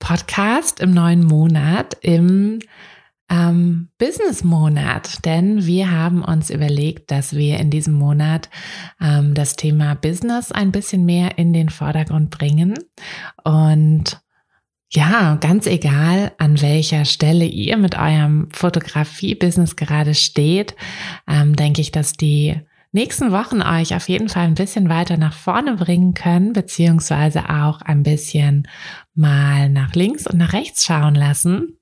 Podcast im neuen Monat, im ähm, Business-Monat, denn wir haben uns überlegt, dass wir in diesem Monat ähm, das Thema Business ein bisschen mehr in den Vordergrund bringen. Und ja, ganz egal, an welcher Stelle ihr mit eurem Fotografie-Business gerade steht, ähm, denke ich, dass die nächsten Wochen euch auf jeden Fall ein bisschen weiter nach vorne bringen können, beziehungsweise auch ein bisschen mal nach links und nach rechts schauen lassen.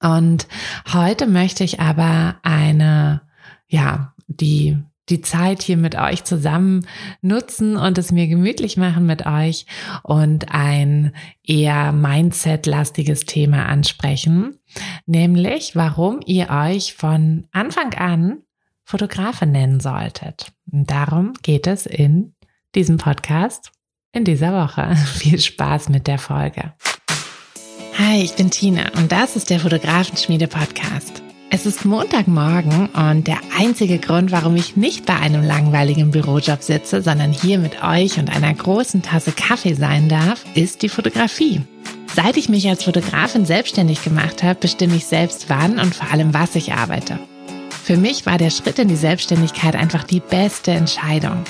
Und heute möchte ich aber eine, ja, die die Zeit hier mit euch zusammen nutzen und es mir gemütlich machen mit euch und ein eher Mindset-lastiges Thema ansprechen, nämlich warum ihr euch von Anfang an Fotografin nennen solltet. Und darum geht es in diesem Podcast in dieser Woche. Viel Spaß mit der Folge. Hi, ich bin Tina und das ist der Fotografenschmiede Podcast. Es ist Montagmorgen und der einzige Grund, warum ich nicht bei einem langweiligen Bürojob sitze, sondern hier mit euch und einer großen Tasse Kaffee sein darf, ist die Fotografie. Seit ich mich als Fotografin selbstständig gemacht habe, bestimme ich selbst wann und vor allem was ich arbeite. Für mich war der Schritt in die Selbstständigkeit einfach die beste Entscheidung.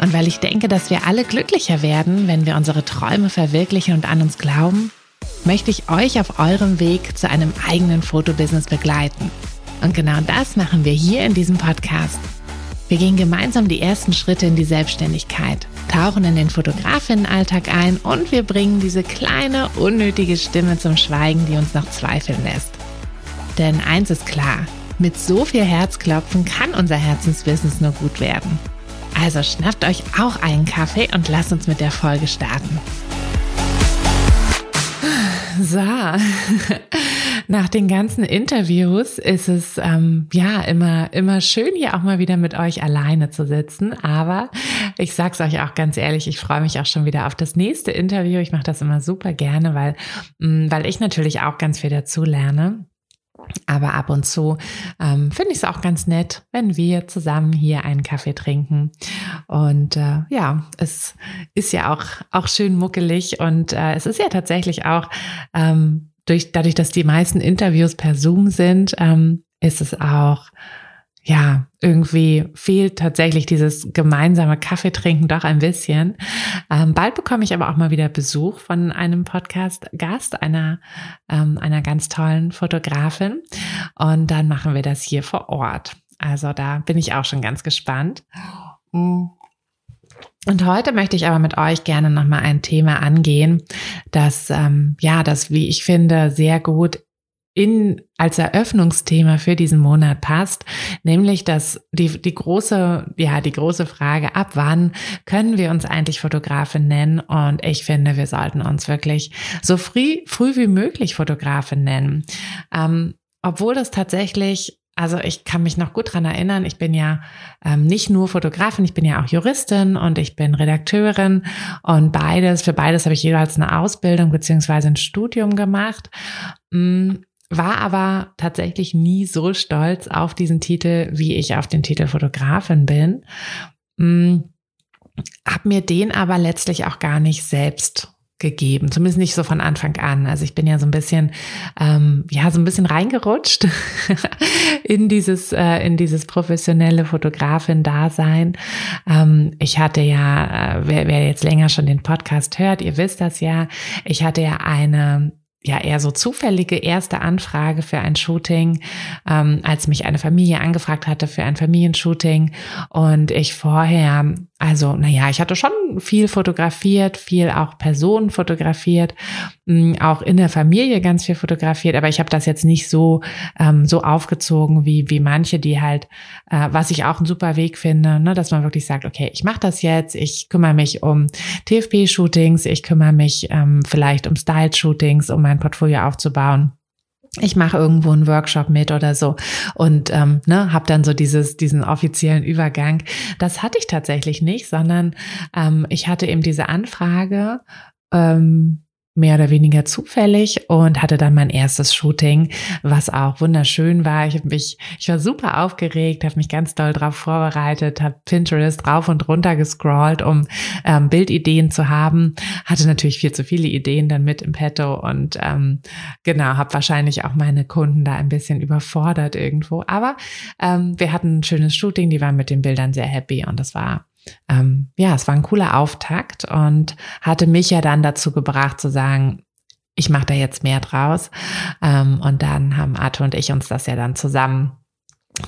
Und weil ich denke, dass wir alle glücklicher werden, wenn wir unsere Träume verwirklichen und an uns glauben, möchte ich euch auf eurem Weg zu einem eigenen Fotobusiness begleiten. Und genau das machen wir hier in diesem Podcast. Wir gehen gemeinsam die ersten Schritte in die Selbstständigkeit, tauchen in den Fotografinnenalltag ein und wir bringen diese kleine, unnötige Stimme zum Schweigen, die uns noch zweifeln lässt. Denn eins ist klar, mit so viel Herzklopfen kann unser Herzensbusiness nur gut werden. Also schnappt euch auch einen Kaffee und lasst uns mit der Folge starten. So, nach den ganzen Interviews ist es ähm, ja immer immer schön hier auch mal wieder mit euch alleine zu sitzen. Aber ich sag's euch auch ganz ehrlich, ich freue mich auch schon wieder auf das nächste Interview. Ich mache das immer super gerne, weil mm, weil ich natürlich auch ganz viel dazu lerne. Aber ab und zu ähm, finde ich es auch ganz nett, wenn wir zusammen hier einen Kaffee trinken. Und äh, ja, es ist ja auch, auch schön muckelig und äh, es ist ja tatsächlich auch ähm, durch, dadurch, dass die meisten Interviews per Zoom sind, ähm, ist es auch ja, irgendwie fehlt tatsächlich dieses gemeinsame Kaffeetrinken doch ein bisschen. Ähm, bald bekomme ich aber auch mal wieder Besuch von einem Podcast-Gast, einer, ähm, einer ganz tollen Fotografin. Und dann machen wir das hier vor Ort. Also da bin ich auch schon ganz gespannt. Und heute möchte ich aber mit euch gerne nochmal ein Thema angehen, das, ähm, ja, das, wie ich finde, sehr gut in, als Eröffnungsthema für diesen Monat passt, nämlich dass die, die große, ja, die große Frage, ab wann können wir uns eigentlich Fotografin nennen? Und ich finde, wir sollten uns wirklich so früh, früh wie möglich Fotografin nennen. Ähm, obwohl das tatsächlich also ich kann mich noch gut dran erinnern, ich bin ja ähm, nicht nur Fotografin, ich bin ja auch Juristin und ich bin Redakteurin und beides, für beides habe ich jeweils eine Ausbildung beziehungsweise ein Studium gemacht. Mm, war aber tatsächlich nie so stolz auf diesen Titel, wie ich auf den Titel Fotografin bin. Hm, hab mir den aber letztlich auch gar nicht selbst gegeben, zumindest nicht so von Anfang an. Also ich bin ja so ein bisschen, ähm, ja, so ein bisschen reingerutscht in dieses, äh, in dieses professionelle Fotografin-Dasein. Ähm, ich hatte ja, äh, wer, wer jetzt länger schon den Podcast hört, ihr wisst das ja, ich hatte ja eine ja eher so zufällige erste Anfrage für ein Shooting, ähm, als mich eine Familie angefragt hatte für ein Familienshooting. Und ich vorher also, naja, ich hatte schon viel fotografiert, viel auch Personen fotografiert, mm, auch in der Familie ganz viel fotografiert, aber ich habe das jetzt nicht so ähm, so aufgezogen wie wie manche, die halt, äh, was ich auch einen super Weg finde, ne, dass man wirklich sagt, okay, ich mache das jetzt, ich kümmere mich um TFP-Shootings, ich kümmere mich ähm, vielleicht um Style-Shootings, um mein Portfolio aufzubauen ich mache irgendwo einen Workshop mit oder so und ähm, ne, habe dann so dieses diesen offiziellen Übergang. Das hatte ich tatsächlich nicht, sondern ähm, ich hatte eben diese Anfrage ähm, mehr oder weniger zufällig und hatte dann mein erstes Shooting, was auch wunderschön war. Ich habe mich, ich war super aufgeregt, habe mich ganz doll drauf vorbereitet, habe Pinterest rauf und runter gescrollt, um ähm, Bildideen zu haben. Hatte natürlich viel zu viele Ideen dann mit im Petto und ähm, genau, habe wahrscheinlich auch meine Kunden da ein bisschen überfordert irgendwo. Aber ähm, wir hatten ein schönes Shooting, die waren mit den Bildern sehr happy und das war ähm, ja, es war ein cooler Auftakt und hatte mich ja dann dazu gebracht zu sagen, ich mache da jetzt mehr draus. Ähm, und dann haben Arthur und ich uns das ja dann zusammen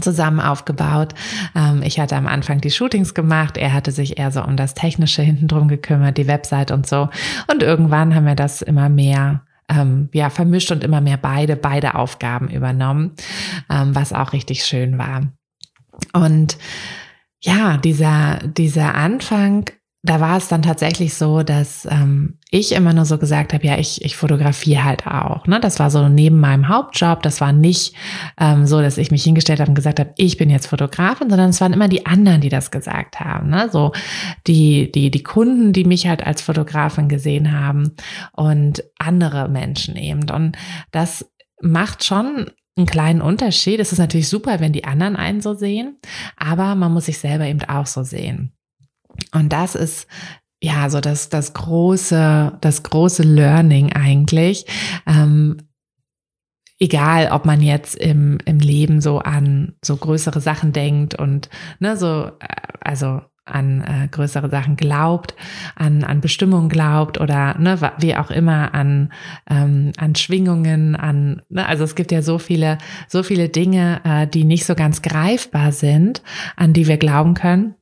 zusammen aufgebaut. Ähm, ich hatte am Anfang die Shootings gemacht, er hatte sich eher so um das Technische hinten drum gekümmert, die Website und so. Und irgendwann haben wir das immer mehr ähm, ja, vermischt und immer mehr beide, beide Aufgaben übernommen, ähm, was auch richtig schön war. Und ja, dieser, dieser Anfang, da war es dann tatsächlich so, dass ähm, ich immer nur so gesagt habe, ja, ich, ich fotografiere halt auch. Ne? Das war so neben meinem Hauptjob. Das war nicht ähm, so, dass ich mich hingestellt habe und gesagt habe, ich bin jetzt Fotografin, sondern es waren immer die anderen, die das gesagt haben. Ne? So die, die, die Kunden, die mich halt als Fotografin gesehen haben und andere Menschen eben. Und das macht schon einen kleinen Unterschied. Es ist natürlich super, wenn die anderen einen so sehen, aber man muss sich selber eben auch so sehen. Und das ist ja so das, das große, das große Learning eigentlich. Ähm, egal, ob man jetzt im, im Leben so an so größere Sachen denkt und ne, so, äh, also an äh, größere Sachen glaubt, an, an Bestimmungen glaubt oder ne, wie auch immer an, ähm, an Schwingungen, an, ne, also es gibt ja so viele, so viele Dinge, äh, die nicht so ganz greifbar sind, an die wir glauben können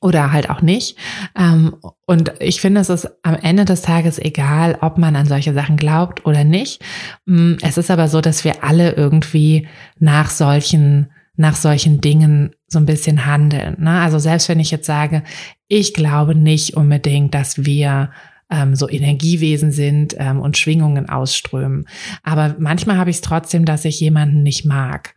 oder halt auch nicht. Ähm, und ich finde, es ist am Ende des Tages egal, ob man an solche Sachen glaubt oder nicht. Mm, es ist aber so, dass wir alle irgendwie nach solchen nach solchen Dingen so ein bisschen handeln. Ne? Also selbst wenn ich jetzt sage, ich glaube nicht unbedingt, dass wir ähm, so Energiewesen sind ähm, und Schwingungen ausströmen. Aber manchmal habe ich es trotzdem, dass ich jemanden nicht mag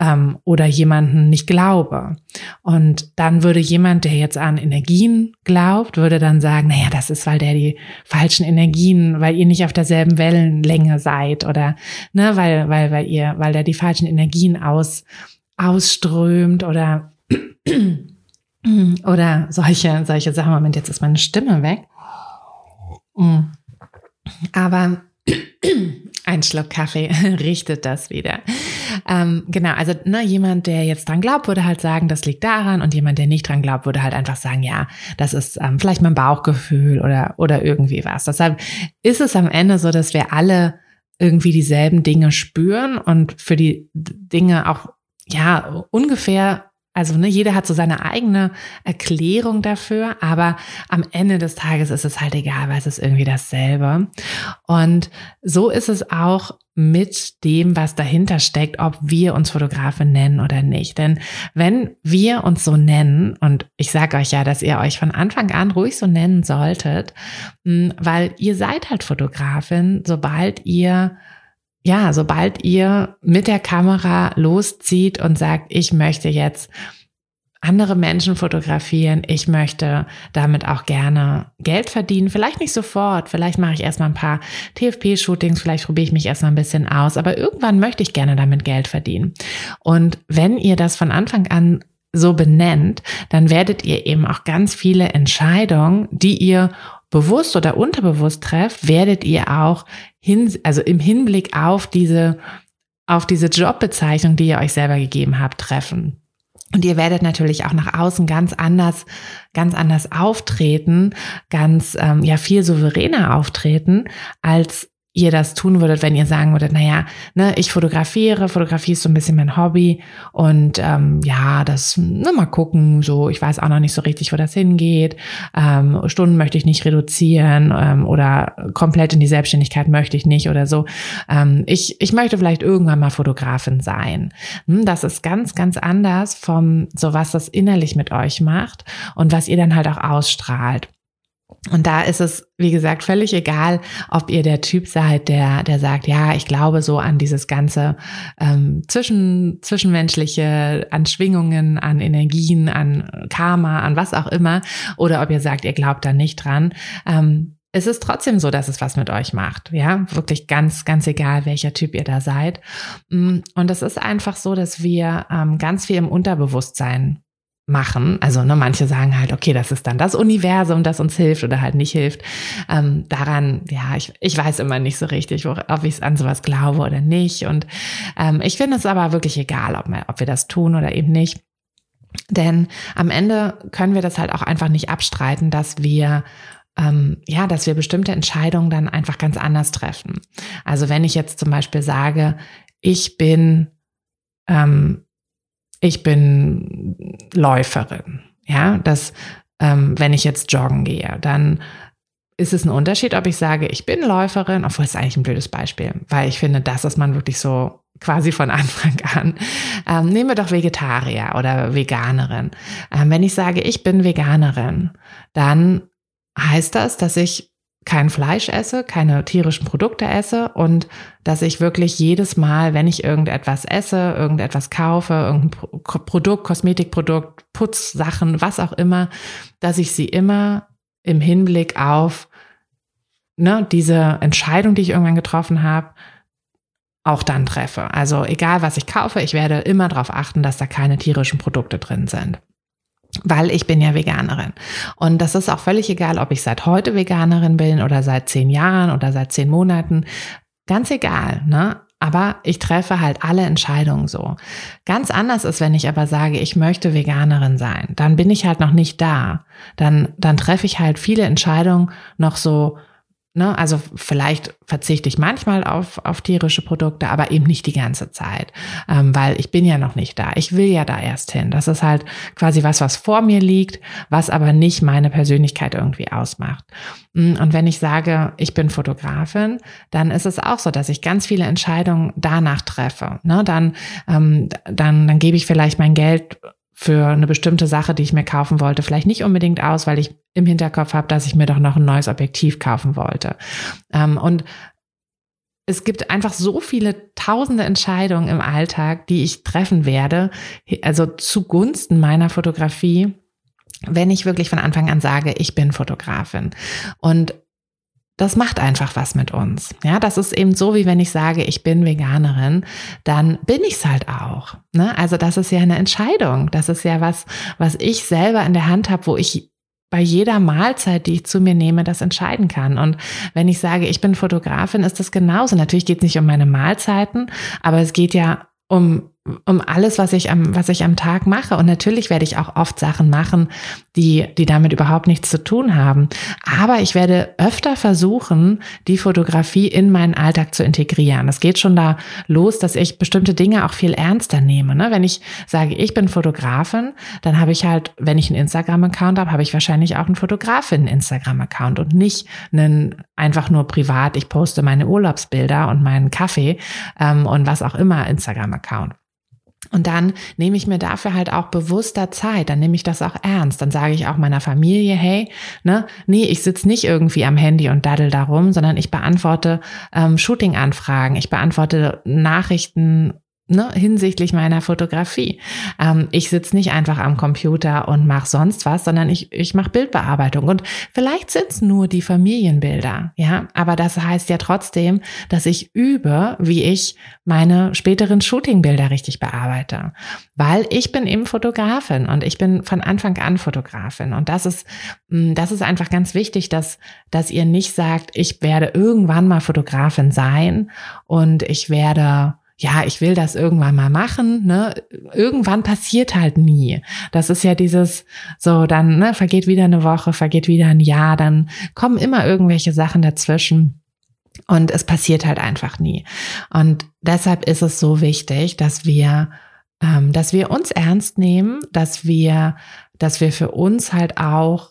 ähm, oder jemanden nicht glaube. Und dann würde jemand, der jetzt an Energien glaubt, würde dann sagen, naja, das ist, weil der die falschen Energien, weil ihr nicht auf derselben Wellenlänge seid oder ne, weil, weil, weil ihr, weil der die falschen Energien aus ausströmt oder, oder solche, solche Sachen. Moment, jetzt ist meine Stimme weg. Mm. Aber ein Schluck Kaffee richtet das wieder. Ähm, genau, also ne, jemand, der jetzt dran glaubt, würde halt sagen, das liegt daran und jemand, der nicht dran glaubt, würde halt einfach sagen, ja, das ist ähm, vielleicht mein Bauchgefühl oder, oder irgendwie was. Deshalb ist es am Ende so, dass wir alle irgendwie dieselben Dinge spüren und für die Dinge auch ja, ungefähr, also ne, jeder hat so seine eigene Erklärung dafür, aber am Ende des Tages ist es halt egal, weil es ist irgendwie dasselbe. Und so ist es auch mit dem, was dahinter steckt, ob wir uns Fotografen nennen oder nicht. Denn wenn wir uns so nennen, und ich sage euch ja, dass ihr euch von Anfang an ruhig so nennen solltet, weil ihr seid halt Fotografin, sobald ihr ja, sobald ihr mit der Kamera loszieht und sagt, ich möchte jetzt andere Menschen fotografieren, ich möchte damit auch gerne Geld verdienen, vielleicht nicht sofort, vielleicht mache ich erstmal ein paar TFP-Shootings, vielleicht probiere ich mich erstmal ein bisschen aus, aber irgendwann möchte ich gerne damit Geld verdienen. Und wenn ihr das von Anfang an so benennt, dann werdet ihr eben auch ganz viele Entscheidungen, die ihr bewusst oder unterbewusst trefft, werdet ihr auch hin, also im Hinblick auf diese, auf diese Jobbezeichnung, die ihr euch selber gegeben habt, treffen. Und ihr werdet natürlich auch nach außen ganz anders, ganz anders auftreten, ganz ähm, ja viel souveräner auftreten, als ihr das tun würdet, wenn ihr sagen würdet, naja, ne, ich fotografiere, Fotografie ist so ein bisschen mein Hobby und ähm, ja, das, ne, mal gucken, so, ich weiß auch noch nicht so richtig, wo das hingeht, ähm, Stunden möchte ich nicht reduzieren ähm, oder komplett in die Selbstständigkeit möchte ich nicht oder so. Ähm, ich, ich möchte vielleicht irgendwann mal Fotografin sein. Hm, das ist ganz, ganz anders vom, so was das innerlich mit euch macht und was ihr dann halt auch ausstrahlt. Und da ist es, wie gesagt, völlig egal, ob ihr der Typ seid, der, der sagt, ja, ich glaube so an dieses ganze ähm, zwischen, zwischenmenschliche, an Schwingungen, an Energien, an Karma, an was auch immer, oder ob ihr sagt, ihr glaubt da nicht dran. Ähm, es ist trotzdem so, dass es was mit euch macht. Ja, wirklich ganz, ganz egal, welcher Typ ihr da seid. Mm, und es ist einfach so, dass wir ähm, ganz viel im Unterbewusstsein machen. Also ne, manche sagen halt, okay, das ist dann das Universum, das uns hilft oder halt nicht hilft. Ähm, daran, ja, ich, ich weiß immer nicht so richtig, wo, ob ich an sowas glaube oder nicht. Und ähm, ich finde es aber wirklich egal, ob, wir, ob wir das tun oder eben nicht. Denn am Ende können wir das halt auch einfach nicht abstreiten, dass wir ähm, ja, dass wir bestimmte Entscheidungen dann einfach ganz anders treffen. Also wenn ich jetzt zum Beispiel sage, ich bin ähm, ich bin Läuferin. Ja, das, ähm, wenn ich jetzt joggen gehe, dann ist es ein Unterschied, ob ich sage, ich bin Läuferin, obwohl es eigentlich ein blödes Beispiel, weil ich finde, das ist man wirklich so quasi von Anfang an. Ähm, nehmen wir doch Vegetarier oder Veganerin. Ähm, wenn ich sage, ich bin Veganerin, dann heißt das, dass ich kein Fleisch esse, keine tierischen Produkte esse und dass ich wirklich jedes Mal, wenn ich irgendetwas esse, irgendetwas kaufe, irgendein Produkt, Kosmetikprodukt, Putzsachen, was auch immer, dass ich sie immer im Hinblick auf ne, diese Entscheidung, die ich irgendwann getroffen habe, auch dann treffe. Also egal, was ich kaufe, ich werde immer darauf achten, dass da keine tierischen Produkte drin sind weil ich bin ja Veganerin. Und das ist auch völlig egal, ob ich seit heute Veganerin bin oder seit zehn Jahren oder seit zehn Monaten. Ganz egal, ne? Aber ich treffe halt alle Entscheidungen so. Ganz anders ist, wenn ich aber sage, ich möchte Veganerin sein. Dann bin ich halt noch nicht da. Dann, dann treffe ich halt viele Entscheidungen noch so Ne, also vielleicht verzichte ich manchmal auf, auf tierische Produkte, aber eben nicht die ganze Zeit, ähm, weil ich bin ja noch nicht da. Ich will ja da erst hin. Das ist halt quasi was, was vor mir liegt, was aber nicht meine Persönlichkeit irgendwie ausmacht. Mm, und wenn ich sage, ich bin Fotografin, dann ist es auch so, dass ich ganz viele Entscheidungen danach treffe. Ne, dann, ähm, dann, dann gebe ich vielleicht mein Geld für eine bestimmte Sache, die ich mir kaufen wollte, vielleicht nicht unbedingt aus, weil ich im Hinterkopf habe, dass ich mir doch noch ein neues Objektiv kaufen wollte. Ähm, und es gibt einfach so viele tausende Entscheidungen im Alltag, die ich treffen werde, also zugunsten meiner Fotografie, wenn ich wirklich von Anfang an sage, ich bin Fotografin. Und das macht einfach was mit uns. Ja, das ist eben so, wie wenn ich sage, ich bin Veganerin, dann bin ich es halt auch. Ne? Also das ist ja eine Entscheidung. Das ist ja was, was ich selber in der Hand habe, wo ich bei jeder Mahlzeit, die ich zu mir nehme, das entscheiden kann. Und wenn ich sage, ich bin Fotografin, ist das genauso. Natürlich geht es nicht um meine Mahlzeiten, aber es geht ja um um alles, was ich am, was ich am Tag mache. Und natürlich werde ich auch oft Sachen machen, die, die damit überhaupt nichts zu tun haben. Aber ich werde öfter versuchen, die Fotografie in meinen Alltag zu integrieren. Es geht schon da los, dass ich bestimmte Dinge auch viel ernster nehme. Ne? Wenn ich sage, ich bin Fotografin, dann habe ich halt, wenn ich einen Instagram-Account habe, habe ich wahrscheinlich auch einen Fotografin-Instagram-Account und nicht einen einfach nur privat, ich poste meine Urlaubsbilder und meinen Kaffee ähm, und was auch immer Instagram-Account. Und dann nehme ich mir dafür halt auch bewusster Zeit, dann nehme ich das auch ernst. Dann sage ich auch meiner Familie, hey, ne, nee, ich sitze nicht irgendwie am Handy und daddel darum, sondern ich beantworte ähm, Shooting-Anfragen, ich beantworte Nachrichten ne, hinsichtlich meiner Fotografie. Ähm, ich sitze nicht einfach am Computer und mache sonst was, sondern ich, ich mache Bildbearbeitung. Und vielleicht sind es nur die Familienbilder, ja, aber das heißt ja trotzdem, dass ich übe, wie ich meine späteren Shootingbilder richtig bearbeite. Weil ich bin eben Fotografin und ich bin von Anfang an Fotografin. Und das ist, mm, das ist einfach ganz wichtig, dass, dass ihr nicht sagt, ich werde irgendwann mal Fotografin sein und ich werde ja, ich will das irgendwann mal machen, ne? Irgendwann passiert halt nie. Das ist ja dieses, so, dann, ne, vergeht wieder eine Woche, vergeht wieder ein Jahr, dann kommen immer irgendwelche Sachen dazwischen. Und es passiert halt einfach nie. Und deshalb ist es so wichtig, dass wir, ähm, dass wir uns ernst nehmen, dass wir, dass wir für uns halt auch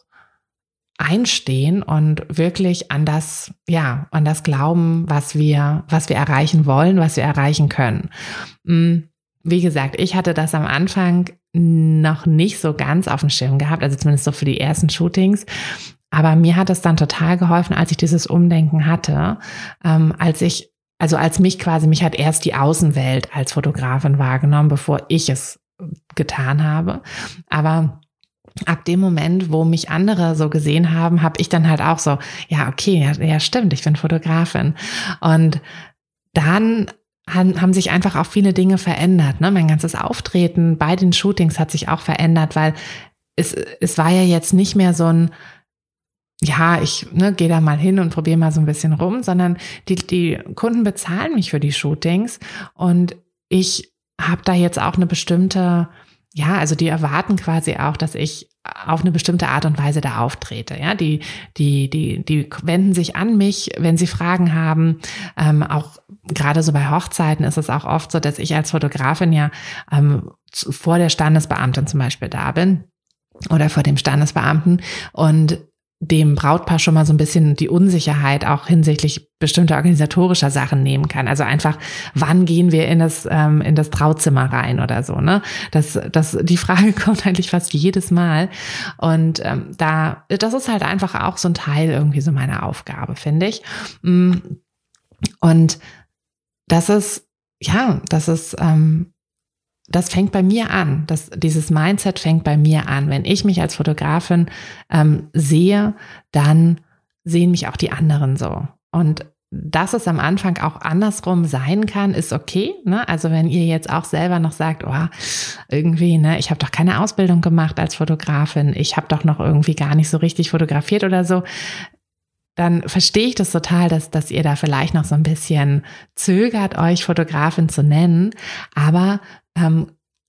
einstehen und wirklich an das, ja, an das glauben, was wir, was wir erreichen wollen, was wir erreichen können. Mm, wie gesagt, ich hatte das am Anfang noch nicht so ganz auf dem Schirm gehabt, also zumindest so für die ersten Shootings. Aber mir hat es dann total geholfen, als ich dieses Umdenken hatte, ähm, als ich, also als mich quasi, mich hat erst die Außenwelt als Fotografin wahrgenommen, bevor ich es getan habe. Aber ab dem Moment, wo mich andere so gesehen haben, habe ich dann halt auch so, ja, okay, ja, ja stimmt, ich bin Fotografin. Und dann haben sich einfach auch viele Dinge verändert. Ne? Mein ganzes Auftreten bei den Shootings hat sich auch verändert, weil es, es war ja jetzt nicht mehr so ein, ja, ich ne, gehe da mal hin und probiere mal so ein bisschen rum, sondern die, die Kunden bezahlen mich für die Shootings und ich habe da jetzt auch eine bestimmte ja, also die erwarten quasi auch, dass ich auf eine bestimmte Art und Weise da auftrete. Ja, die, die, die, die wenden sich an mich, wenn sie Fragen haben. Ähm, auch gerade so bei Hochzeiten ist es auch oft so, dass ich als Fotografin ja ähm, vor der Standesbeamtin zum Beispiel da bin oder vor dem Standesbeamten und dem Brautpaar schon mal so ein bisschen die Unsicherheit auch hinsichtlich bestimmter organisatorischer Sachen nehmen kann. Also einfach, wann gehen wir in das ähm, in das Trauzimmer rein oder so. Ne, das das die Frage kommt eigentlich fast jedes Mal und ähm, da das ist halt einfach auch so ein Teil irgendwie so meiner Aufgabe, finde ich. Mm. Und das ist ja, das ist ähm, das fängt bei mir an. Das, dieses Mindset fängt bei mir an. Wenn ich mich als Fotografin ähm, sehe, dann sehen mich auch die anderen so. Und dass es am Anfang auch andersrum sein kann, ist okay. Ne? Also wenn ihr jetzt auch selber noch sagt, oh, irgendwie, ne, ich habe doch keine Ausbildung gemacht als Fotografin, ich habe doch noch irgendwie gar nicht so richtig fotografiert oder so, dann verstehe ich das total, dass, dass ihr da vielleicht noch so ein bisschen zögert, euch Fotografin zu nennen. Aber ähm,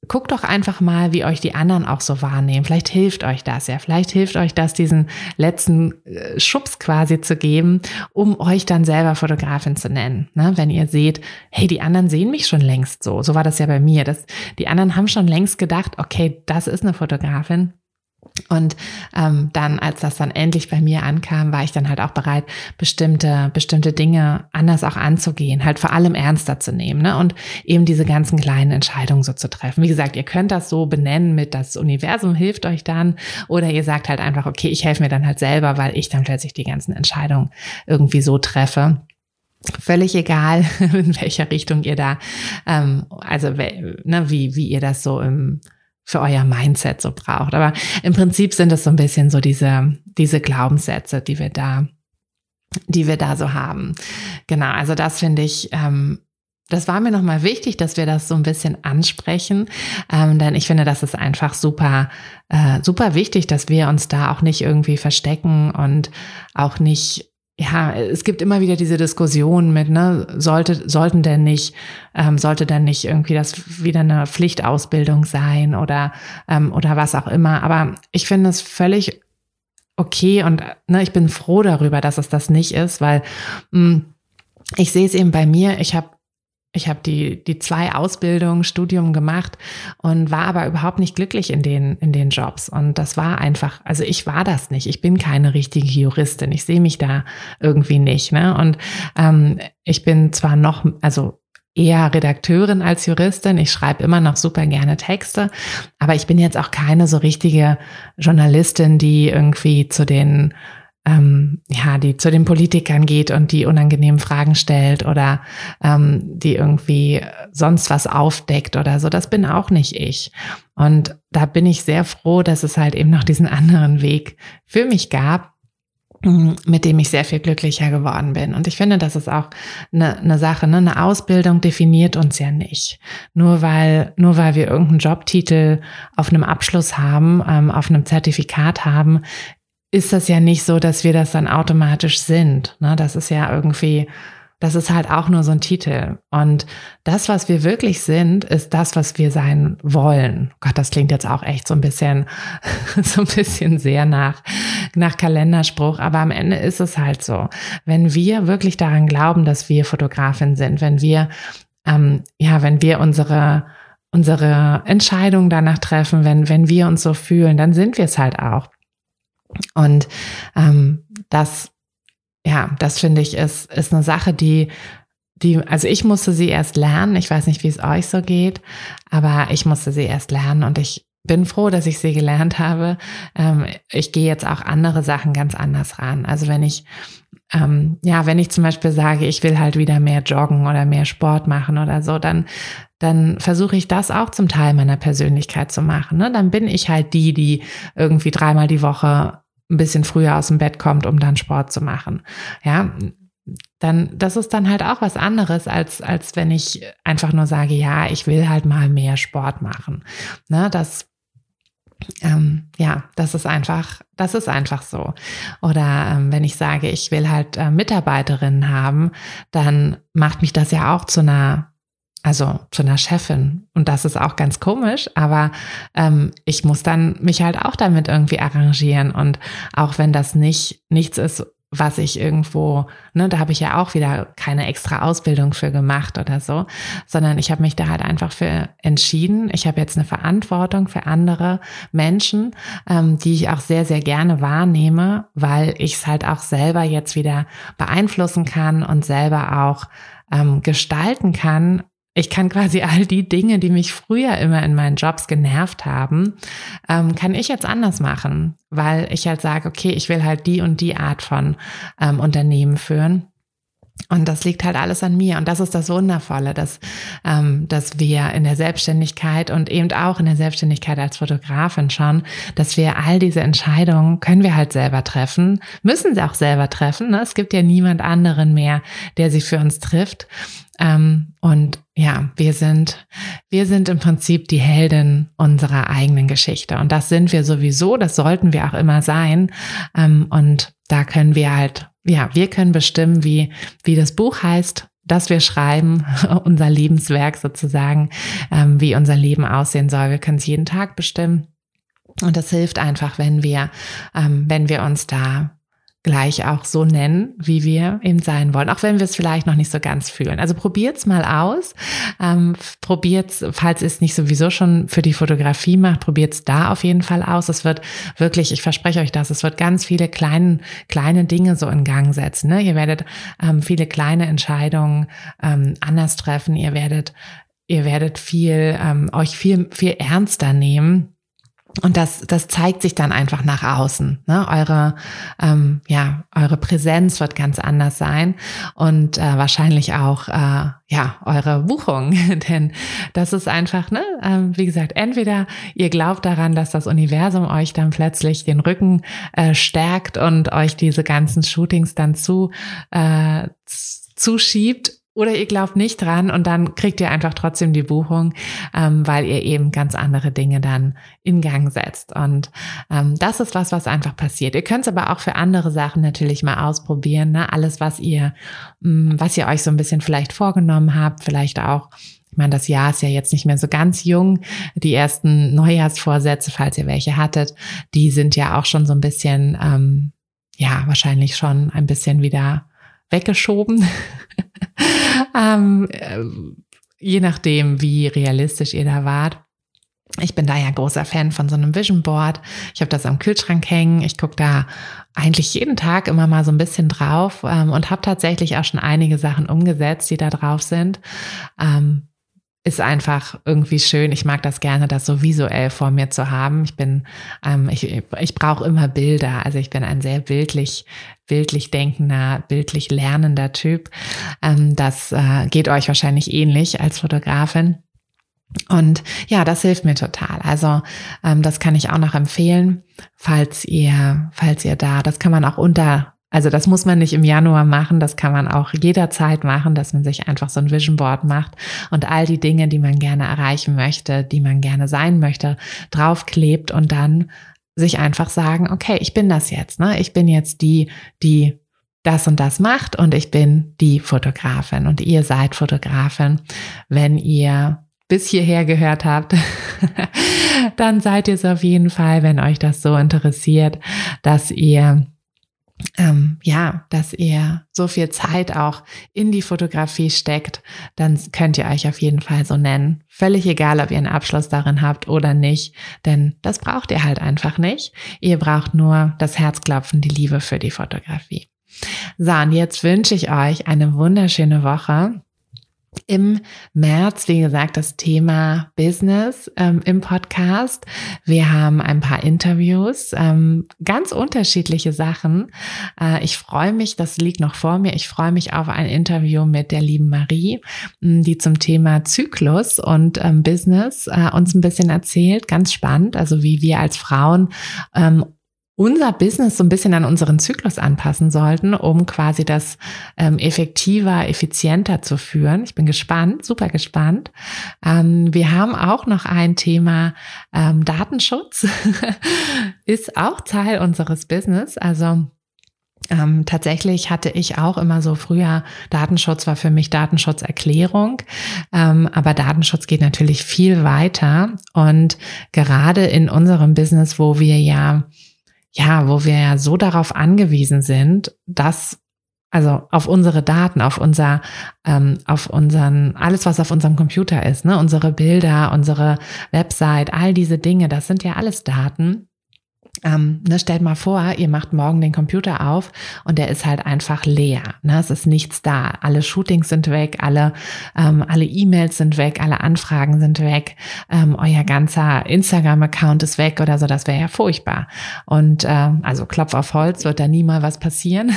guckt doch einfach mal, wie euch die anderen auch so wahrnehmen. Vielleicht hilft euch das ja. Vielleicht hilft euch das, diesen letzten äh, Schubs quasi zu geben, um euch dann selber Fotografin zu nennen. Ne? Wenn ihr seht, hey, die anderen sehen mich schon längst so. So war das ja bei mir. Das, die anderen haben schon längst gedacht, okay, das ist eine Fotografin. Und ähm, dann, als das dann endlich bei mir ankam, war ich dann halt auch bereit, bestimmte, bestimmte Dinge anders auch anzugehen, halt vor allem ernster zu nehmen ne? und eben diese ganzen kleinen Entscheidungen so zu treffen. Wie gesagt, ihr könnt das so benennen mit das Universum hilft euch dann oder ihr sagt halt einfach, okay, ich helfe mir dann halt selber, weil ich dann plötzlich die ganzen Entscheidungen irgendwie so treffe. Völlig egal, in welcher Richtung ihr da, ähm, also ne, wie, wie ihr das so im für euer Mindset so braucht. Aber im Prinzip sind es so ein bisschen so diese, diese Glaubenssätze, die wir da, die wir da so haben. Genau, also das finde ich, ähm, das war mir nochmal wichtig, dass wir das so ein bisschen ansprechen, ähm, denn ich finde, das ist einfach super, äh, super wichtig, dass wir uns da auch nicht irgendwie verstecken und auch nicht ja, es gibt immer wieder diese Diskussion mit, ne, sollte, sollten denn nicht, ähm, sollte denn nicht irgendwie das wieder eine Pflichtausbildung sein oder, ähm, oder was auch immer. Aber ich finde es völlig okay und ne, ich bin froh darüber, dass es das nicht ist, weil mh, hm, ich sehe es eben bei mir, ich habe ich habe die, die zwei Ausbildungen, Studium gemacht und war aber überhaupt nicht glücklich in den, in den Jobs. Und das war einfach, also ich war das nicht. Ich bin keine richtige Juristin. Ich sehe mich da irgendwie nicht. Ne? Und ähm, ich bin zwar noch, also eher Redakteurin als Juristin. Ich schreibe immer noch super gerne Texte, aber ich bin jetzt auch keine so richtige Journalistin, die irgendwie zu den ähm, ja, die zu den Politikern geht und die unangenehmen Fragen stellt oder ähm, die irgendwie sonst was aufdeckt oder so. Das bin auch nicht ich. Und da bin ich sehr froh, dass es halt eben noch diesen anderen Weg für mich gab, mm, mit dem ich sehr viel glücklicher geworden bin. Und ich finde, das ist auch eine, eine Sache, ne? eine Ausbildung definiert uns ja nicht. Nur weil, nur weil wir irgendeinen Jobtitel auf einem Abschluss haben, ähm, auf einem Zertifikat haben, ist das ja nicht so, dass wir das dann automatisch sind. Ne? Das ist ja irgendwie, das ist halt auch nur so ein Titel. Und das, was wir wirklich sind, ist das, was wir sein wollen. Gott, das klingt jetzt auch echt so ein bisschen, so ein bisschen sehr nach, nach Kalenderspruch. Aber am Ende ist es halt so. Wenn wir wirklich daran glauben, dass wir Fotografin sind, wenn wir, ähm, ja, wenn wir unsere, unsere Entscheidung danach treffen, wenn, wenn wir uns so fühlen, dann sind wir es halt auch. Und ähm, das, ja, das finde ich ist, ist eine Sache, die, die, also ich musste sie erst lernen. Ich weiß nicht, wie es euch so geht, aber ich musste sie erst lernen und ich bin froh, dass ich sie gelernt habe. Ähm, ich gehe jetzt auch andere Sachen ganz anders ran. Also wenn ich ähm, ja, wenn ich zum Beispiel sage, ich will halt wieder mehr joggen oder mehr Sport machen oder so, dann dann versuche ich das auch zum Teil meiner Persönlichkeit zu machen. Ne? Dann bin ich halt die, die irgendwie dreimal die Woche ein bisschen früher aus dem Bett kommt, um dann Sport zu machen. Ja, dann, das ist dann halt auch was anderes, als, als wenn ich einfach nur sage, ja, ich will halt mal mehr Sport machen. Ne, das, ähm, ja, das ist einfach, das ist einfach so. Oder ähm, wenn ich sage, ich will halt äh, Mitarbeiterinnen haben, dann macht mich das ja auch zu einer also zu einer Chefin. Und das ist auch ganz komisch, aber ähm, ich muss dann mich halt auch damit irgendwie arrangieren. Und auch wenn das nicht nichts ist, was ich irgendwo, ne, da habe ich ja auch wieder keine extra Ausbildung für gemacht oder so, sondern ich habe mich da halt einfach für entschieden. Ich habe jetzt eine Verantwortung für andere Menschen, ähm, die ich auch sehr, sehr gerne wahrnehme, weil ich es halt auch selber jetzt wieder beeinflussen kann und selber auch ähm, gestalten kann, ich kann quasi all die Dinge, die mich früher immer in meinen Jobs genervt haben, ähm, kann ich jetzt anders machen, weil ich halt sage, okay, ich will halt die und die Art von ähm, Unternehmen führen. Und das liegt halt alles an mir. Und das ist das Wundervolle, dass, ähm, dass wir in der Selbstständigkeit und eben auch in der Selbstständigkeit als Fotografin schon, dass wir all diese Entscheidungen können wir halt selber treffen, müssen sie auch selber treffen. Ne? Es gibt ja niemand anderen mehr, der sie für uns trifft. Ähm, und ja, wir sind, wir sind im Prinzip die Helden unserer eigenen Geschichte. Und das sind wir sowieso, das sollten wir auch immer sein. Ähm, und da können wir halt, ja, wir können bestimmen, wie, wie das Buch heißt, das wir schreiben, unser Lebenswerk sozusagen, ähm, wie unser Leben aussehen soll. Wir können es jeden Tag bestimmen. Und das hilft einfach, wenn wir, ähm, wenn wir uns da gleich auch so nennen, wie wir eben sein wollen, auch wenn wir es vielleicht noch nicht so ganz fühlen. Also probiert's mal aus. Ähm, probiert's, falls ihr es nicht sowieso schon für die Fotografie macht, probiert's da auf jeden Fall aus. Es wird wirklich, ich verspreche euch das, es wird ganz viele kleine, kleine Dinge so in Gang setzen. Ne? Ihr werdet ähm, viele kleine Entscheidungen ähm, anders treffen. Ihr werdet, ihr werdet viel, ähm, euch viel, viel ernster nehmen und das, das zeigt sich dann einfach nach außen. Ne? Eure, ähm, ja, eure Präsenz wird ganz anders sein und äh, wahrscheinlich auch äh, ja eure Buchung, denn das ist einfach, ne, ähm, wie gesagt, entweder ihr glaubt daran, dass das Universum euch dann plötzlich den Rücken äh, stärkt und euch diese ganzen Shootings dann zu äh, zuschiebt oder ihr glaubt nicht dran und dann kriegt ihr einfach trotzdem die Buchung, ähm, weil ihr eben ganz andere Dinge dann in Gang setzt. Und ähm, das ist was, was einfach passiert. Ihr könnt es aber auch für andere Sachen natürlich mal ausprobieren. Ne? Alles, was ihr, mh, mm, was ihr euch so ein bisschen vielleicht vorgenommen habt, vielleicht auch ich meine, das Jahr ist ja jetzt nicht mehr so ganz jung. Die ersten Neujahrsvorsätze, falls ihr welche hattet, die sind ja auch schon so ein bisschen, ähm, ja, wahrscheinlich schon ein bisschen wieder weggeschoben. ähm, äh, je nachdem, wie realistisch ihr da wart. Ich bin da ja großer Fan von so einem Vision Board. Ich habe das am Kühlschrank hängen. Ich gucke da eigentlich jeden Tag immer mal so ein bisschen drauf ähm, und habe tatsächlich auch schon einige Sachen umgesetzt, die da drauf sind. Ähm, ist einfach irgendwie schön. Ich mag das gerne, das so visuell vor mir zu haben. Ich bin, ähm, ich, ich brauche immer Bilder. Also ich bin ein sehr bildlich, bildlich denkender, bildlich lernender Typ. Ähm, das äh, geht euch wahrscheinlich ähnlich als Fotografin. Und ja, das hilft mir total. Also ähm, das kann ich auch noch empfehlen, falls ihr, falls ihr da, das kann man auch unter also das muss man nicht im Januar machen, das kann man auch jederzeit machen, dass man sich einfach so ein Vision Board macht und all die Dinge, die man gerne erreichen möchte, die man gerne sein möchte, draufklebt und dann sich einfach sagen, okay, ich bin das jetzt, ne? Ich bin jetzt die, die das und das macht und ich bin die Fotografin und ihr seid Fotografin. Wenn ihr bis hierher gehört habt, dann seid ihr es auf jeden Fall, wenn euch das so interessiert, dass ihr ähm, ja, dass ihr so viel Zeit auch in die Fotografie steckt, dann könnt ihr euch auf jeden Fall so nennen. Völlig egal, ob ihr einen Abschluss darin habt oder nicht, denn das braucht ihr halt einfach nicht. Ihr braucht nur das Herzklopfen, die Liebe für die Fotografie. So, und jetzt wünsche ich euch eine wunderschöne Woche. Im März, wie gesagt, das Thema Business ähm, im Podcast. Wir haben ein paar Interviews, ähm, ganz unterschiedliche Sachen. Äh, ich freue mich, das liegt noch vor mir, ich freue mich auf ein Interview mit der lieben Marie, die zum Thema Zyklus und ähm, Business äh, uns ein bisschen erzählt. Ganz spannend, also wie wir als Frauen ähm, unser Business so ein bisschen an unseren Zyklus anpassen sollten, um quasi das ähm, effektiver, effizienter zu führen. Ich bin gespannt, super gespannt. Ähm, wir haben auch noch ein Thema ähm, Datenschutz, ist auch Teil unseres Business. Also ähm, tatsächlich hatte ich auch immer so früher, Datenschutz war für mich Datenschutzerklärung, ähm, aber Datenschutz geht natürlich viel weiter und gerade in unserem Business, wo wir ja ja, wo wir ja so darauf angewiesen sind, dass also auf unsere Daten, auf unser, ähm, auf unseren, alles was auf unserem Computer ist, ne, unsere Bilder, unsere Website, all diese Dinge, das sind ja alles Daten, ähm, ne, stellt mal vor, ihr macht morgen den Computer auf und der ist halt einfach leer. Ne? Es ist nichts da. Alle Shootings sind weg, alle ähm, alle E-Mails sind weg, alle Anfragen sind weg, ähm, euer ganzer Instagram-Account ist weg oder so. Das wäre ja furchtbar. Und ähm, also Klopf auf Holz wird da nie mal was passieren.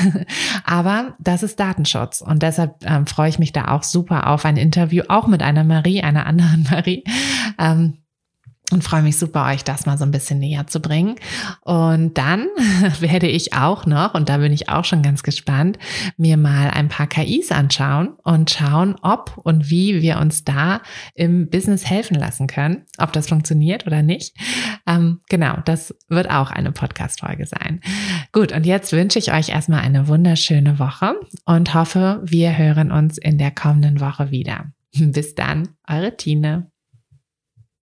Aber das ist Datenschutz und deshalb ähm, freue ich mich da auch super auf ein Interview, auch mit einer Marie, einer anderen Marie. Ähm, und freue mich super, euch das mal so ein bisschen näher zu bringen. Und dann werde ich auch noch, und da bin ich auch schon ganz gespannt, mir mal ein paar KIs anschauen und schauen, ob und wie wir uns da im Business helfen lassen können, ob das funktioniert oder nicht. Ähm, genau, das wird auch eine Podcast-Folge sein. Gut, und jetzt wünsche ich euch erstmal eine wunderschöne Woche und hoffe, wir hören uns in der kommenden Woche wieder. Bis dann, eure Tine.